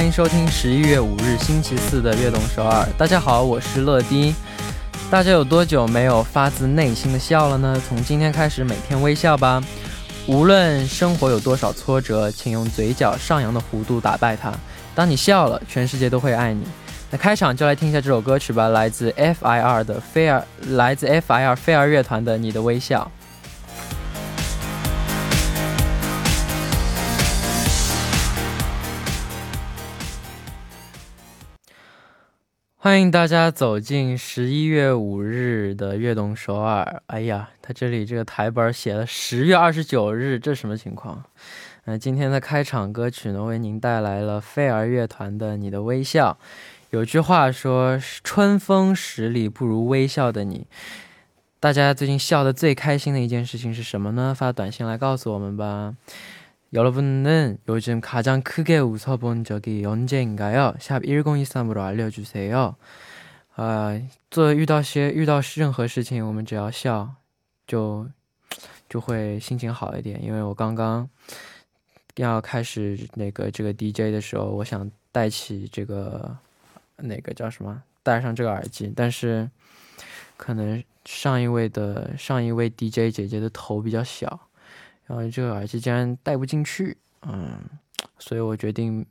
欢迎收听十一月五日星期四的悦动首尔。大家好，我是乐迪。大家有多久没有发自内心的笑了呢？从今天开始，每天微笑吧。无论生活有多少挫折，请用嘴角上扬的弧度打败它。当你笑了，全世界都会爱你。那开场就来听一下这首歌曲吧，来自 F.I.R 的菲儿，来自 F.I.R 菲儿乐团的《你的微笑》。欢迎大家走进十一月五日的悦动首尔。哎呀，他这里这个台本写了十月二十九日，这什么情况？嗯，今天的开场歌曲呢，为您带来了飞儿乐团的《你的微笑》。有句话说：“春风十里不如微笑的你。”大家最近笑的最开心的一件事情是什么呢？发短信来告诉我们吧。 여러분은요즘가장크게웃어본적이언제인가요 샵1023으로알려주세요啊，做遇到些遇到任何事情，我们只要笑，就就会心情好一点。因为我刚刚要开始那个这个 DJ 的时候，我想戴起这个那个叫什么，戴上这个耳机，但是可能上一位的上一位 DJ 姐姐的头比较小。 然后这个耳机竟然戴不进去，嗯，所以我决定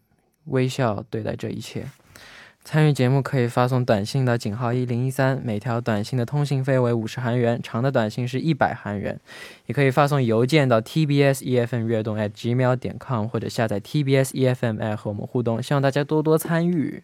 微笑对待这一切。参与节目可以发送短信到井号一零一三，每条短信的通信费为五十韩元，长的短信是一百韩元。也可以发送邮件到 tbs efm 悦动 at gmail 点 com，或者下载 tbs efm app 和我们互动。希望大家多多参与。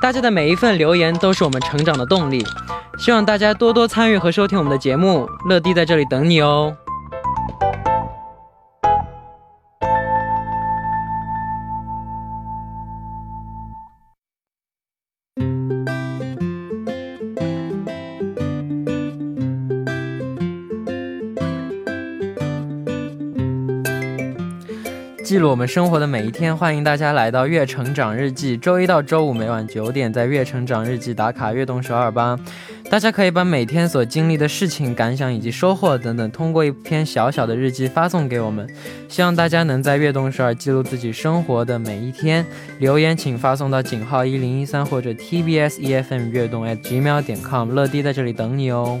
大家的每一份留言都是我们成长的动力。希望大家多多参与和收听我们的节目，乐迪在这里等你哦。我们生活的每一天，欢迎大家来到《月成长日记》，周一到周五每晚九点，在《月成长日记》打卡悦动首尔吧。大家可以把每天所经历的事情、感想以及收获等等，通过一篇小小的日记发送给我们。希望大家能在悦动首尔记录自己生活的每一天。留言请发送到井号一零一三或者 TBS EFM 悦动 at gmail 点 com，乐迪在这里等你哦。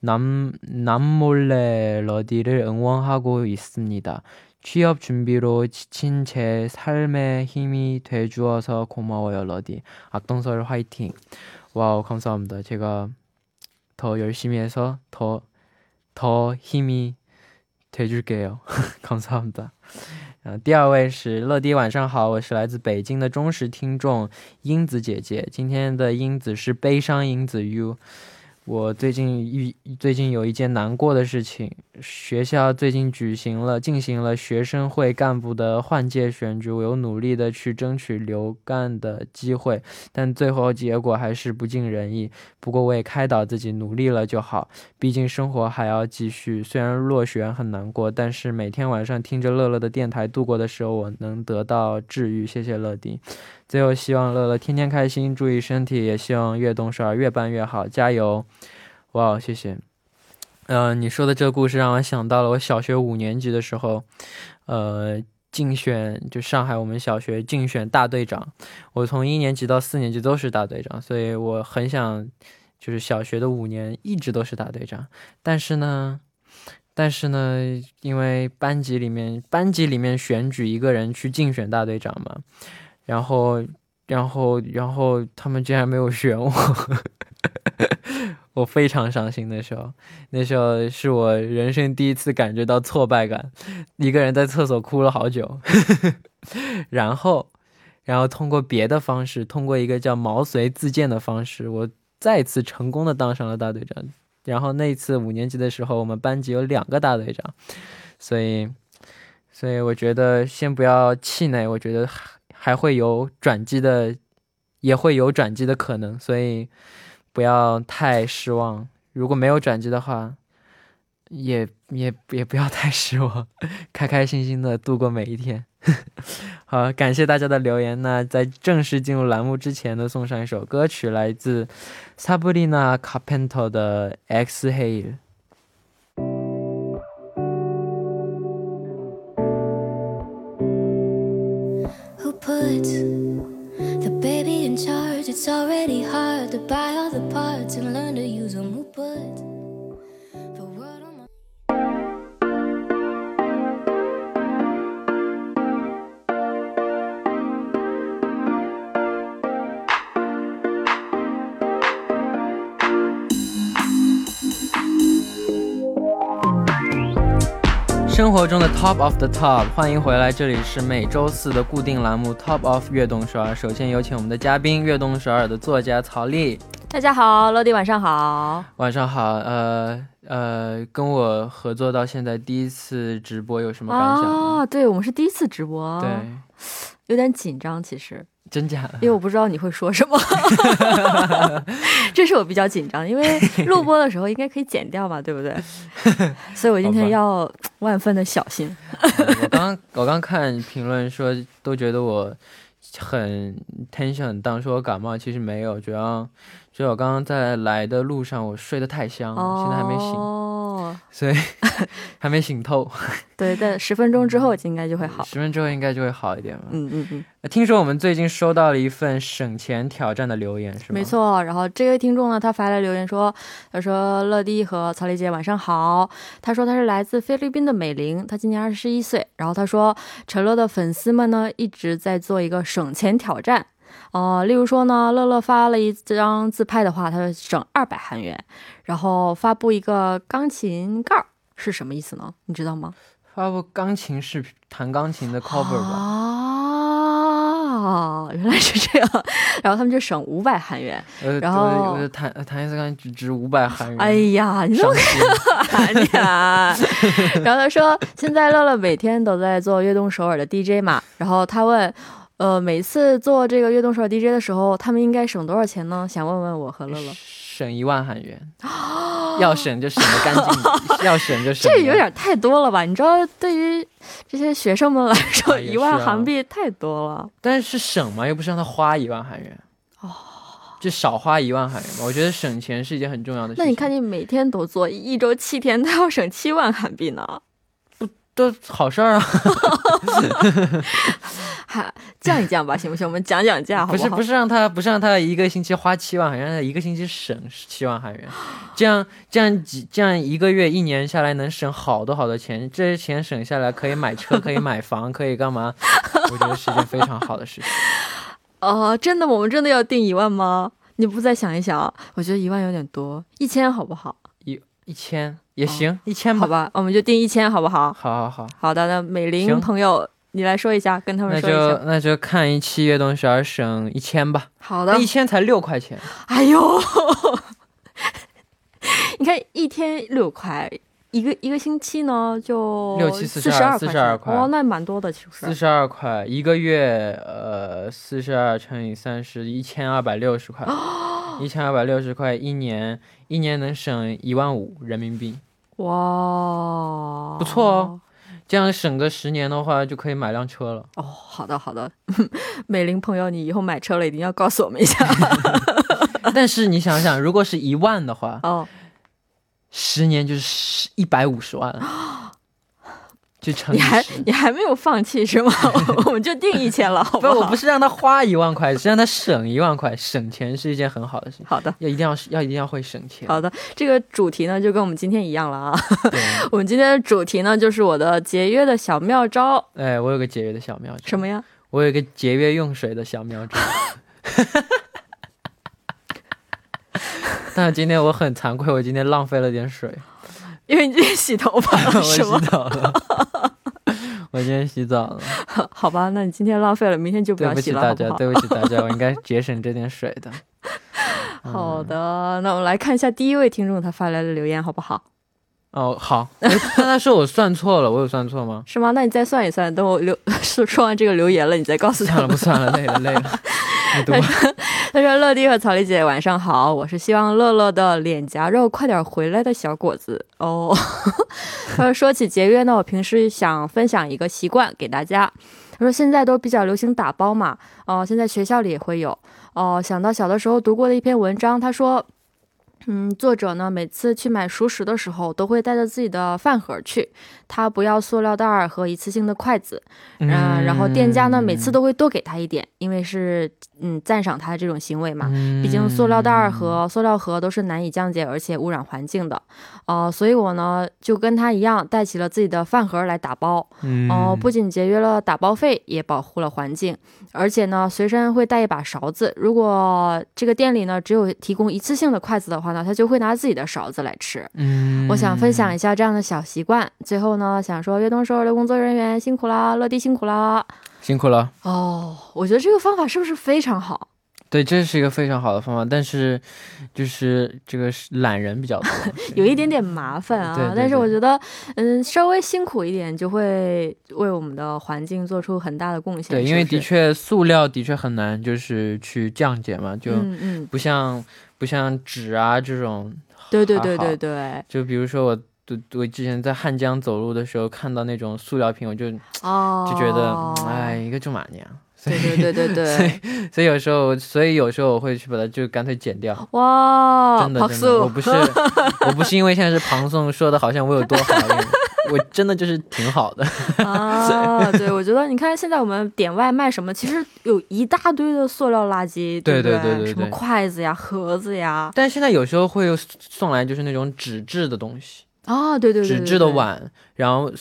남, 남몰래 러디를 응원하고 있습니다. 취업 준비로 지친 제 삶에 힘이 돼주어서 고마워요, 러디. 악동설 화이팅. 와우, 감사합니다. 제가 더 열심히 해서 더, 더 힘이 돼줄게요. 감사합니다. 第二位是乐迪，晚上好，我是来自北京的忠实听众英子姐姐。今天的英子是悲伤英子 U。 我最近遇最近有一件难过的事情，学校最近举行了进行了学生会干部的换届选举，我有努力的去争取留干的机会，但最后结果还是不尽人意。不过我也开导自己，努力了就好，毕竟生活还要继续。虽然落选很难过，但是每天晚上听着乐乐的电台度过的时候，我能得到治愈。谢谢乐迪。最后，希望乐乐天天开心，注意身体，也希望越动少儿越办越好，加油！哇，谢谢。嗯，你说的这个故事让我想到了我小学五年级的时候，呃，竞选就上海我们小学竞选大队长，我从一年级到四年级都是大队长，所以我很想就是小学的五年一直都是大队长，但是呢。但是呢，因为班级里面班级里面选举一个人去竞选大队长嘛，然后然后然后他们竟然没有选我，我非常伤心。那时候那时候是我人生第一次感觉到挫败感，一个人在厕所哭了好久，然后然后通过别的方式，通过一个叫毛遂自荐的方式，我再次成功的当上了大队长。然后那次五年级的时候，我们班级有两个大队长，所以，所以我觉得先不要气馁，我觉得还会有转机的，也会有转机的可能，所以不要太失望。如果没有转机的话，也也也不要太失望，开开心心的度过每一天。好，感谢大家的留言。那在正式进入栏目之前呢，送上一首歌曲，来自 Sabrina Carpenter 的《Exhale》。The baby in charge? It's already hard to buy 生活中的 top of the top，欢迎回来，这里是每周四的固定栏目 top of 悦动首尔。首先有请我们的嘉宾，悦动首尔的作家曹丽。大家好，乐迪晚上好。晚上好，呃呃，跟我合作到现在第一次直播有什么感想？啊，对我们是第一次直播，对，有点紧张，其实。真假的？因为我不知道你会说什么，这是我比较紧张，因为录播的时候应该可以剪掉嘛，对不对？所以我今天要万分的小心。我刚我刚看评论说都觉得我很 tension 很当，说我感冒，其实没有，主要主要我刚刚在来的路上我睡得太香，现在还没醒。所以 还没醒透，对，但十分钟之后应该就会好，十分钟之后应该就会好一点了。嗯嗯嗯。听说我们最近收到了一份省钱挑战的留言，是吗？没错。然后这位听众呢，他发来留言说：“他说乐迪和曹丽姐晚上好。他说他是来自菲律宾的美玲，他今年二十一岁。然后他说陈乐的粉丝们呢一直在做一个省钱挑战。”哦，例如说呢，乐乐发了一张自拍的话，他就省二百韩元，然后发布一个钢琴盖儿是什么意思呢？你知道吗？发布钢琴视频，弹钢琴的 cover 吧。啊，原来是这样。然后他们就省五百韩元。呃，然后弹弹一次钢琴只值五百韩元。哎呀，你么韩 呀！然后他说，现在乐乐每天都在做悦动首尔的 DJ 嘛，然后他问。呃，每次做这个悦动手 DJ 的时候，他们应该省多少钱呢？想问问我和乐乐。省一万韩元，要省就省的干净，要省就省。这有点太多了吧？你知道，对于这些学生们来说，一万韩币太多了。但是省嘛，又不是让他花一万韩元，哦，就少花一万韩元吧。我觉得省钱是一件很重要的事情。那你看，你每天都做，一周七天，他要省七万韩币呢。都好事儿啊，哈，降一降吧，行不行？我们讲讲价，好不是不是让他不是让他一个星期花七万，让他一个星期省七万韩元，这样这样几这样一个月一年下来能省好多好多钱，这些钱省下来可以买车，可以买房，可以干嘛？我觉得是一件非常好的事情。哦，真的，我们真的要定一万吗？你不再想一想？我觉得一万有点多，一千好不好？一一千。也行，一千好吧，我们就定一千，好不好？好好好，好的。那美玲朋友，你来说一下，跟他们说一下。那就那就看一期悦动十二省一千吧。好的，一千才六块钱。哎呦，你看一天六块，一个一个星期呢就六七四十二四十二块，哦，那蛮多的其实。四十二块一个月，呃，四十二乘以三十，一千二百六十块。一千二百六十块一年，一年能省一万五人民币。哇，不错哦，这样省个十年的话，就可以买辆车了。哦，好的好的，美玲朋友，你以后买车了一定要告诉我们一下。但是你想想，如果是一万的话，哦，十年就是一百五十万了。去诚你还。你还没有放弃是吗？我们就定一千了，好不，好？我不是让他花一万块，是让他省一万块。省钱是一件很好的事情，好的。要一定要要一定要会省钱。好的，这个主题呢就跟我们今天一样了啊。对，我们今天的主题呢就是我的节约的小妙招，哎，我有个节约的小妙招。什么呀？我有一个节约用水的小妙招。但是今天我很惭愧，我今天浪费了点水。因为你今天洗头发了我是吗洗？澡了，我今天洗澡了。好吧，那你今天浪费了，明天就不要洗了，起大家？对不起大家，我应该 节省这点水的。好的，那我们来看一下第一位听众他发来的留言，好不好？哦，好。哎但他说我算错了，我有算错吗？是吗？那你再算一算，等我留 说说完这个留言了，你再告诉他算了，不算了，累了，累了。你读。他说：“乐迪和曹丽姐晚上好，我是希望乐乐的脸颊肉快点回来的小果子哦。”他说：“说起节约呢，我平时想分享一个习惯给大家。他说现在都比较流行打包嘛，哦、现在学校里也会有。哦、想到小的时候读过的一篇文章，他说。”嗯，作者呢，每次去买熟食的时候，都会带着自己的饭盒去，他不要塑料袋儿和一次性的筷子，嗯，然后店家呢每次都会多给他一点，因为是嗯赞赏他的这种行为嘛。嗯毕竟塑料袋儿和塑料盒都是难以降解而且污染环境的，呃，所以我呢就跟他一样带起了自己的饭盒来打包，嗯哦、不仅节约了打包费，也保护了环境，而且呢随身会带一把勺子。如果这个店里呢只有提供一次性的筷子的话呢，他就会拿自己的勺子来吃。嗯我想分享一下这样的小习惯。最后呢，想说悦动首尔的工作人员辛苦啦，乐迪辛苦啦。辛苦了。哦，我觉得这个方法是不是非常好？对，这是一个非常好的方法，但是就是这个是懒人比较多。有一点点麻烦啊，对对但是我觉得，嗯，稍微辛苦一点就会为我们的环境做出很大的贡献。对，因为的，确塑料的确很难，就是去降解嘛，就嗯嗯，不像不像纸啊这种。对对对对对，就比如说我。我我之前在汉江走路的时候，看到那种塑料瓶，我就哦，就觉得，嗯哎，，一个就马娘，所对以对对对所以对，所以有时候，所以有时候我会去把它就干脆剪掉。哇，真的真的，我不是我不是因为现在是庞宋说的好像我有多好我真的就是挺好的。啊，对，我觉得你看现在我们点外卖什么，其实有一大堆的塑料垃圾，对不对对对什么筷子呀、盒子呀，但现在有时候会有送来就是那种纸质的东西，啊，对对对，纸质的碗，然后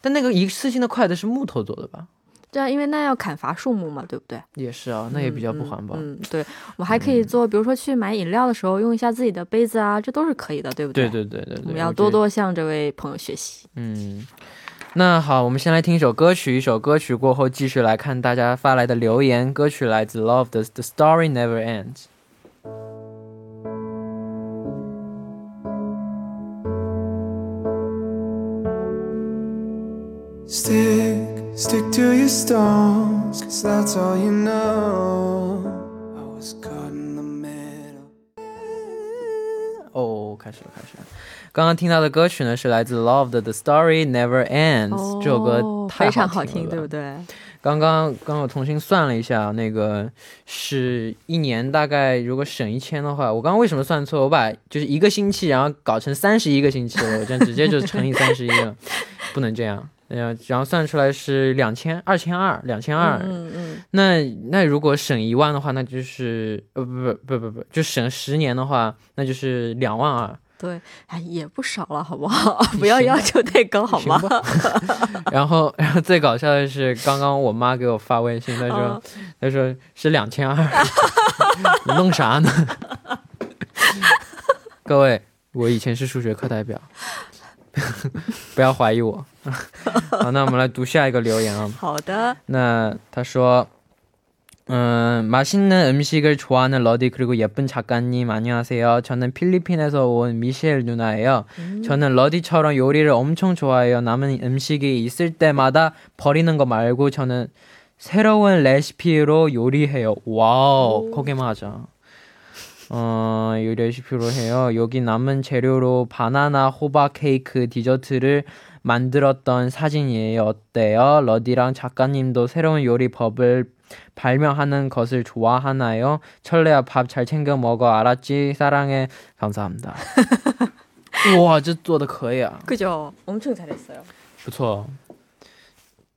但那个一次性的筷子是木头做的吧？对啊，因为那要砍伐树木嘛，对不对？也是啊，那也比较不环保。嗯，嗯对，我们还可以做，比如说去买饮料的时候用一下自己的杯子啊，这都是可以的，对不对对对对对对，我们要。多多向这位朋友学习。嗯，那好，我们先来听一首歌曲，一首歌曲过后继续来看大家发来的留言。歌曲来自 Love 的《The Story Never Ends》。Stick, stick to your stones, cause that's all you know. I was caught in the middle. 哦，开始了，开始了。刚刚听到的歌曲呢，是来自 Love 的《The Story Never Ends》、这首歌非常好好听，对不对？刚刚刚我重新算了一下，那个是一年大概如果省一千的话，我刚刚为什么算错？我把就是一个星期，然后搞成三十一个星期了，我这样直接就乘以三十一了，不能这样。然后然后算出来是两千二千二两千二，嗯嗯那那如果省一万的话，那就是呃不不不不不，就省十年的话，那就是两万二。对，哎，也不少了，好不好？不要要求太高，好吗？然后，然后最搞笑的是，刚刚我妈给我发微信，她说，嗯她说是两千二，你弄啥呢？各位，我以前是数学课代表，不要怀疑我。好，那我们来读下一个留言啊。好的，那他说，음, 맛있는 음식을 좋아하는 러디 그리고 예쁜 작가님 안녕하세요. 저는 필리핀에서 온 미셸 누나예요. 저는 러디처럼 요리를 엄청 좋아해요. 남은 음식이 있을 때마다 버리는 거 말고 저는 새로운 레시피로 요리해요. 와우, 거기만 하자. 어, 이 레시피로 해요. 여기 남은 재료로 바나나 호박 케이크 디저트를 만들었던 사진이에요. 어때요? 러디랑 작가님도 새로운 요리법을 발명하는 것을 좋아하나요? 철래야 밥 잘 챙겨 먹어. 알았지? 사랑해. 감사합니다. 와, 这做的可以啊.그죠? 엄청 잘했어요. 不错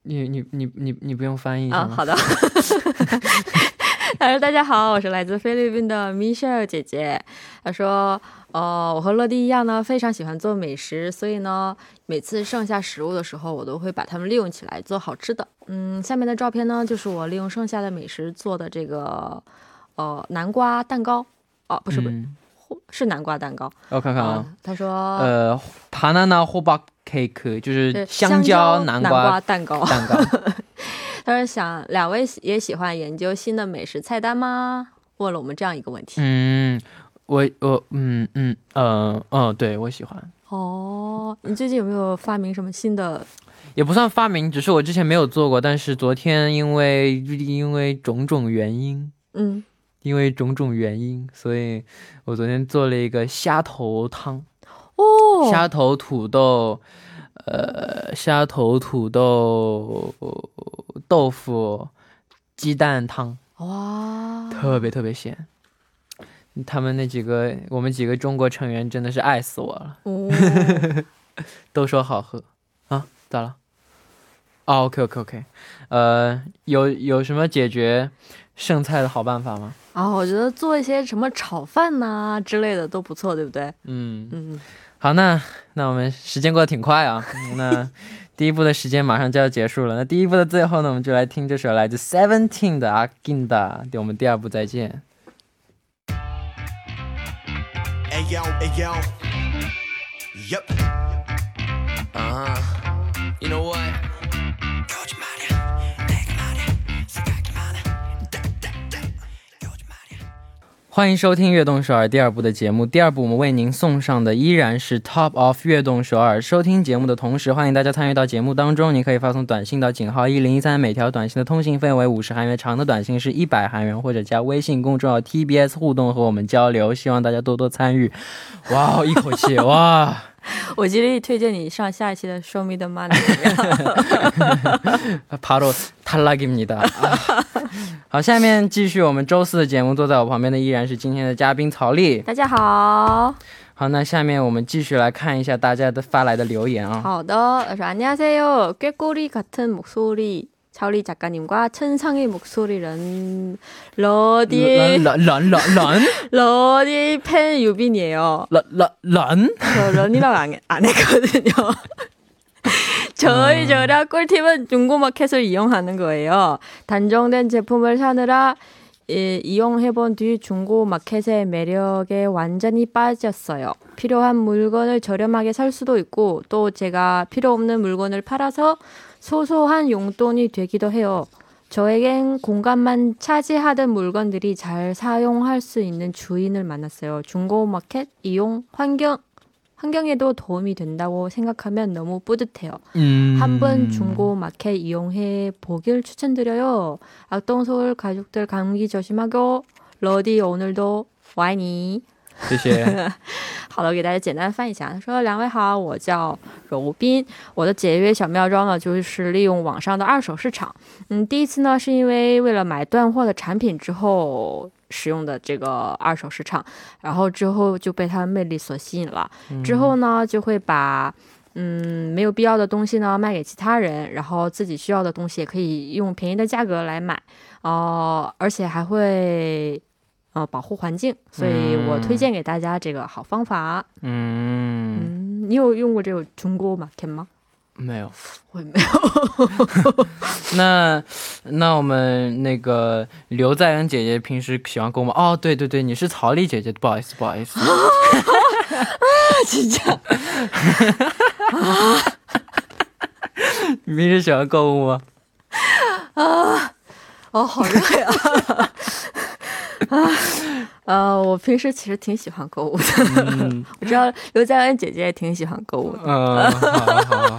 你你你你你不用翻译一下啊，吗？好的。 他说：“大家好，我是来自菲律宾的 Michelle 姐姐。她说，呃，我和乐迪一样呢，非常喜欢做美食，所以呢，每次剩下食物的时候，我都会把它们利用起来做好吃的。嗯，下面的照片呢，就是我利用剩下的美食做的这个，呃，南瓜蛋糕。哦，不是不是，嗯是南瓜蛋糕。我看看啊，他说，呃，banana hoba cake 就是是香蕉南瓜蛋糕。蛋糕。他是想两位也喜欢研究新的美食菜单吗？问了我们这样一个问题。嗯，我我嗯嗯呃嗯，对我喜欢，哦，你最近有没有发明什么新的？也不算发明，只是我之前没有做过，但是昨天因为因为种种原因，嗯，因为种种原因，所以我昨天做了一个虾头汤，哦，虾头土豆，呃，虾头土豆豆腐鸡蛋汤，哇，特别特别咸。他们那几个，我们几个中国成员真的是爱死我了，哦，都说好喝啊？咋了？哦，OK OK OK，呃，有有什么解决剩菜的好办法吗？啊，我觉得做一些什么炒饭呐、之类的都不错，对不对？嗯，嗯，好，那那我们时间过得挺快啊。那第一部的时间马上就要结束了。那第一部的最后呢，我们就来听这首来自 Seventeen 的《阿金达》。我们第二部再见。Ayo, ayo. Yep. Uh 欢迎收听《悦动首尔》第二部的节目。第二部我们为您送上的依然是 Top of 悦动首尔。收听节目的同时，欢迎大家参与到节目当中。您可以发送短信到井号一零一三，每条短信的通信费为五十韩元，长的短信是一百韩元，或者加微信公众号 TBS 互动和我们交流。希望大家多多参与。哇哦，一口气哇！我极力推荐你上下一期的《Show Me the Money》怎么样。 바로 탈락입니다. 아. 好，下面继续我们周四的节目。坐在我旁边的依然是今天的嘉宾曹丽。大家好，好，那下面我们继续来看一下大家的发来的留言啊。好的，我说안녕하세요， 꾀꼬리같은목소리。 차오리 작가님과 천상의 목소리는 러디 런, 런, 런, 런, 러디 팬 유빈이에요. 런, 런, 런. 저 런이라고 안, 안 했거든요. 저희 절약 꿀팁은 중고마켓을 이용하는 거예요. 단종된 제품을 사느라 예, 이용해본 뒤 중고 마켓의 매력에 완전히 빠졌어요. 필요한 물건을 저렴하게 살 수도 있고 또 제가 필요 없는 물건을 팔아서 소소한 용돈이 되기도 해요. 저에겐 공간만 차지하던 물건들이 잘 사용할 수 있는 주인을 만났어요. 중고마켓 이용 환경 환경에도 도움이 된다고 생각하면 너무 뿌듯해요. 음. 한번 중고 마켓 이용해 보길 추천드려요. 악동 서울 가족들 감기 조심하고 러디 오늘도 와이니. 谢谢。 好了，我给大家简单翻译一下。他说：“两位好，我叫柔斌。我的节约小妙招呢，就是利用网上的二手市场。嗯，第一次呢，是因为为了买断货的产品之后使用的这个二手市场，然后之后就被它的魅力所吸引了。之后呢，就会把嗯没有必要的东西呢卖给其他人，然后自己需要的东西也可以用便宜的价格来买。哦、而且还会。”呃，保护环境，所以我推荐给大家这个好方法。嗯嗯，你有用过这个中菇吗？天吗，没有，我也没有。那那我们那个刘在恩姐姐平时喜欢购物？哦，对对对，你是曹丽姐姐，不好意思，不好意思。啊，真的。哈哈哈哈哈哈！平时喜欢购物吗？啊，哦好热呀。啊，呃，我平时其实挺喜欢购物的。嗯我知道刘在恩姐姐也挺喜欢购物的。嗯，好好好。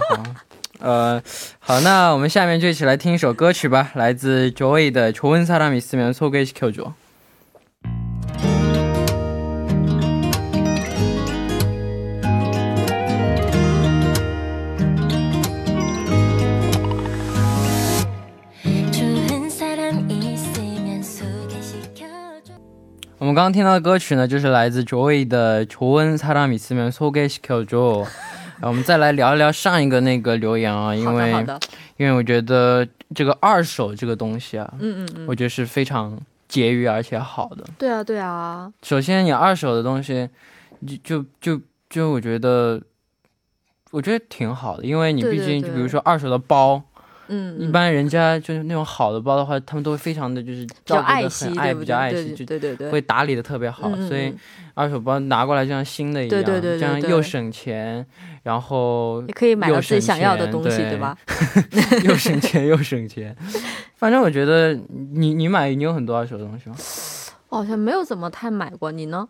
呃，好，那我们下面就一起来听一首歌曲吧，来自 Joy 的《좋은사람있으면소개시켜줘》。 们刚刚听到的歌曲呢，就是来自 Joy 的《좋은사람있으면소개시켜줘》。呃我们再来聊一聊上一个那个留言啊，因为好的，好的。 因为我觉得这个二手这个东西啊，嗯嗯嗯，我觉得是非常节约而且好的。对啊对啊，首先，你二手的东西，就就就就我觉得，我觉得挺好的，因为你毕对对对竟就比如说二手的包， 嗯，一嗯般人家就是那种好的包的话，他们都会非常的就是比较照顾爱惜，的很爱？比较爱对惜，就对对对，会打理的特别好，所以嗯二手包拿过来就像新的一样，对对对对这样又省钱，然后也可以买到又自己省想要的钱东西，对对吧？又省钱又省钱。反正我觉得你你买你有很多二手的东西吗？我好像没有怎么太买过，你呢？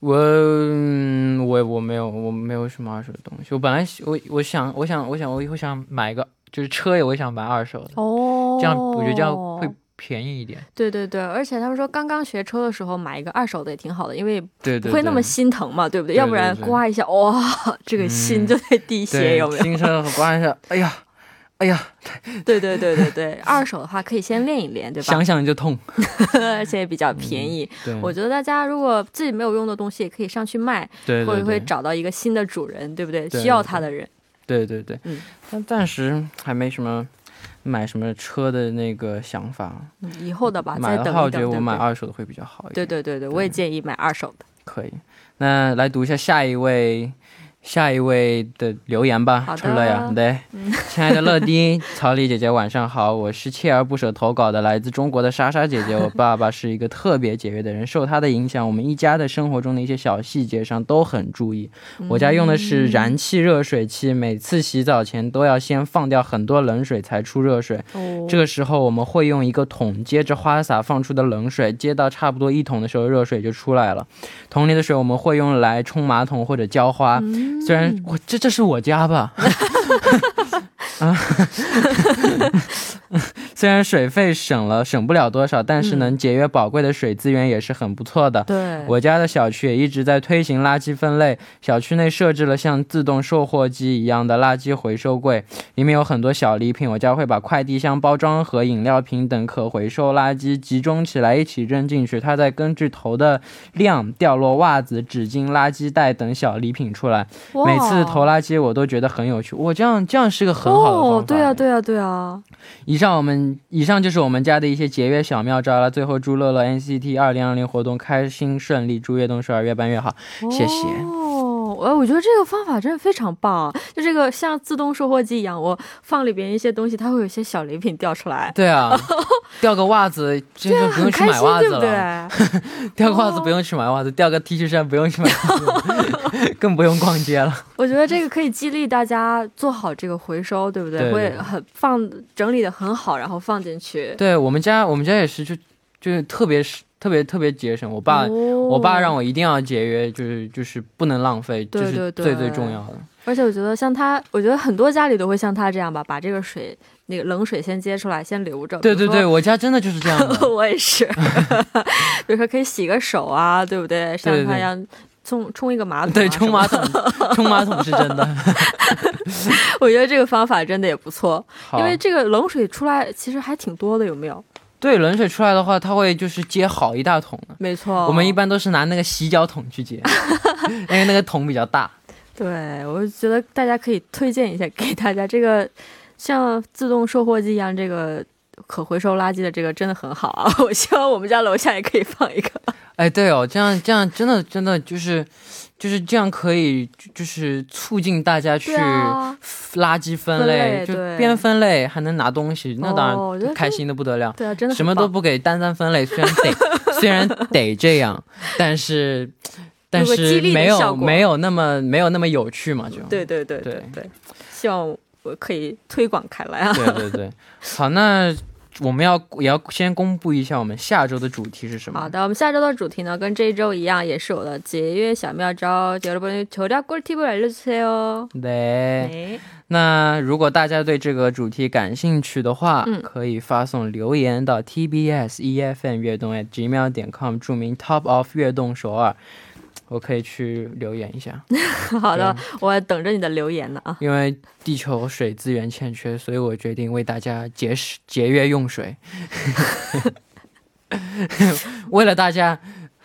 我嗯我我没有我没有什么二手的东西。我本来我我想我想我想我以后想买一个就是车也我也想买二手的，哦，这样我觉得这样会便宜一点。对对对，而且他们说刚刚学车的时候买一个二手的也挺好的，因为对对不会那么心疼嘛，对不对？对要不然刮一下，哇，这个心嗯就在滴血，对有没有？新车刮一下，哎呀哎呀，对对对对对，二手的话可以先练一练，对吧想？想就痛。而且也比较便宜。对，我觉得大家如果自己没有用的东西，也可以上去卖，对对对会会找到一个新的主人，对不对？对需要它的人。对对对，嗯但暂时还没什么买什么车的那个想法。嗯以后的吧，买的话，我觉得我买？二手的会比较好一点。对对对对，我也建议买二手的。可以。那来读一下下一位，下一位的留言吧。出了呀，对，亲爱的乐丁、曹丽姐姐，晚上好，我是锲而不舍投稿的来自中国的莎莎姐姐。我爸爸是一个特别节约的人，受他的影响，我们一家的生活中的一些小细节上都很注意。我家用的是燃气热水器，每次洗澡前都要先放掉很多冷水才出热水。哦，这个时候我们会用一个桶接着花洒放出的冷水，接到差不多一桶的时候，热水就出来了。桶里的水我们会用来冲马桶或者浇花。嗯虽然我这这是我家吧，啊，虽然水费省了省不了多少，但是能节约宝贵的水资源也是很不错的。对，我家的小区也一直在推行垃圾分类，小区内设置了像自动售货机一样的垃圾回收柜，里面有很多小礼品。我家会把快递箱、包装盒、饮料瓶等可回收垃圾集中起来一起扔进去，它再根据投的量掉落袜子、纸巾、垃圾袋等小礼品出来。哇每次投垃圾我都觉得很有趣，我这样这样是个很好的方法。哦，对啊，对啊，对啊，以上我们以上就是我们家的一些节约小妙招了。最后祝乐乐 NCT 二零二零活动开心顺利，祝越动首尔越办越好。谢谢，我我觉得这个方法真的非常棒啊！就这个像自动售货机一样，我放里边一些东西，它会有一些小礼品掉出来，对啊，掉个袜子这就不很用去买袜子对不了。对？掉个袜子不用去买袜子，掉个 T 恤衫不用去买袜子，更不用逛街了。我觉得这个可以激励大家做好这个回收，对不对？对会很放整理的很好，然后放进去。对我们家，我们家也是就就是特别是特别特别节省。我爸、我我爸让我一定要节约，就是就是不能浪费，这是最最对重要的。而且我觉得像他，我觉得很多家里都会像他这样吧，把这个水那个冷水先接出来，先留着。对对对。我家真的就是这样的。我也是，比如说可以洗个手啊，对不对？像他一样冲冲一个马桶、啊，对，冲马桶，冲马桶是真的。我觉得这个方法真的也不错，因为这个冷水出来其实还挺多的，有没有？对冷水出来的话，它会就是接好一大桶的。没错，我们一般都是拿那个洗脚桶去接，因为那个桶比较大。对我就觉得大家可以推荐一下给大家这个像自动售货机一样这个。可回收垃圾的这个真的很好啊！我希望我们家楼下也可以放一个。哎，对哦，这样这样真的真的就是就是这样可以就就是促进大家去垃圾分分类，就边分类还能拿东西，那当然开心的不得了。对啊，真的什么都不给，单单分类，虽然得 虽然得这样，但是但是没有没有那么没有那么有趣嘛，就。对对对对对。对，希望我可以推广开来啊！对对对。好，那我们要也要先公布一下我们下周的主题是什么？好的，我们下周的主题呢，跟这一周一样，也是我的节约小妙招。여러분절약꿀팁을알려주세요。 对。네，那如果大家对这个主题感兴趣的话，嗯可以发送留言到 tbs efm 悦动 at gmail 点 com，注明 top of 悦动首尔， 我可以去留言一下。好的，我等着你的留言呢啊！因为地球水资源欠缺，所以我决定为大家节省节约用水。为了大家，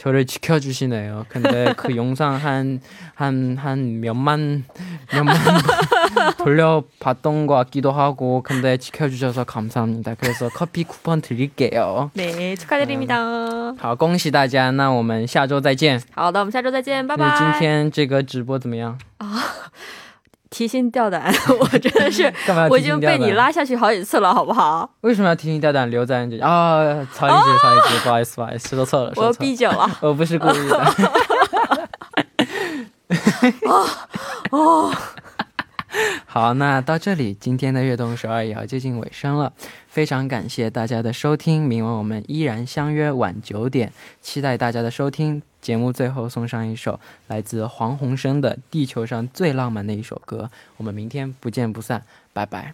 저를 지켜주시네요. 근데 그 영상 한, 한, 한 몇만, 몇만 돌려봤던 것 같기도 하고, 근데 지켜주셔서 감사합니다. 그래서 커피 쿠폰 드릴게요. 네, 축하드립니다. 好，恭喜大家！那我们下周再见。好的，我们下周再见，拜那今拜。天这个直播怎么样？ 提心吊胆，我真的是，干嘛我已经？被你拉下去好几次了，好不好？为什么要提心吊胆留在这里？啊，曹一杰，曹一杰，不好意思，不好意思，说错了，说错了闭，嘴了。我不是故意的。哦，好，那到这里，今天的悦动首尔也要接近尾声了。非常感谢大家的收听，明晚我们依然相约晚九点，期待大家的收听。节目最后送上一首来自黄宏生的《地球上最浪漫的一首歌》，我们明天不见不散，拜拜。